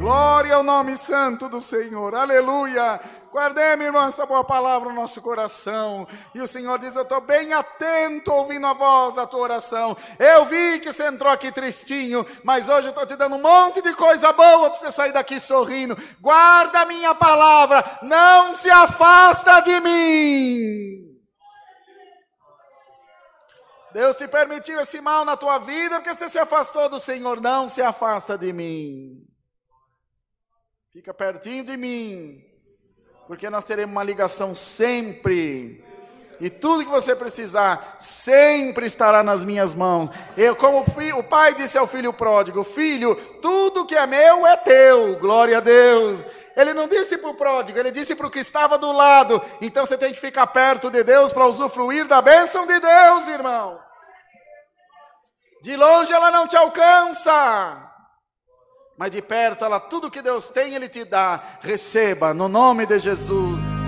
Glória ao nome santo do Senhor, aleluia. Guardemos, minha irmã, essa boa palavra no nosso coração. E o Senhor diz: Eu estou bem atento ouvindo a voz da tua oração. Eu vi que você entrou aqui tristinho, mas hoje eu estou te dando um monte de coisa boa para você sair daqui sorrindo. Guarda a minha palavra, não se afasta de mim. Deus te permitiu esse mal na tua vida porque você se afastou do Senhor. Não se afasta de mim. Fica pertinho de mim, porque nós teremos uma ligação sempre. E tudo que você precisar sempre estará nas minhas mãos. Eu, como o pai disse ao filho pródigo: Filho, tudo que é meu é teu. Glória a Deus. Ele não disse para o pródigo, ele disse para o que estava do lado. Então você tem que ficar perto de Deus para usufruir da bênção de Deus, irmão. De longe ela não te alcança. Mas de perto ela tudo que Deus tem ele te dá. Receba no nome de Jesus.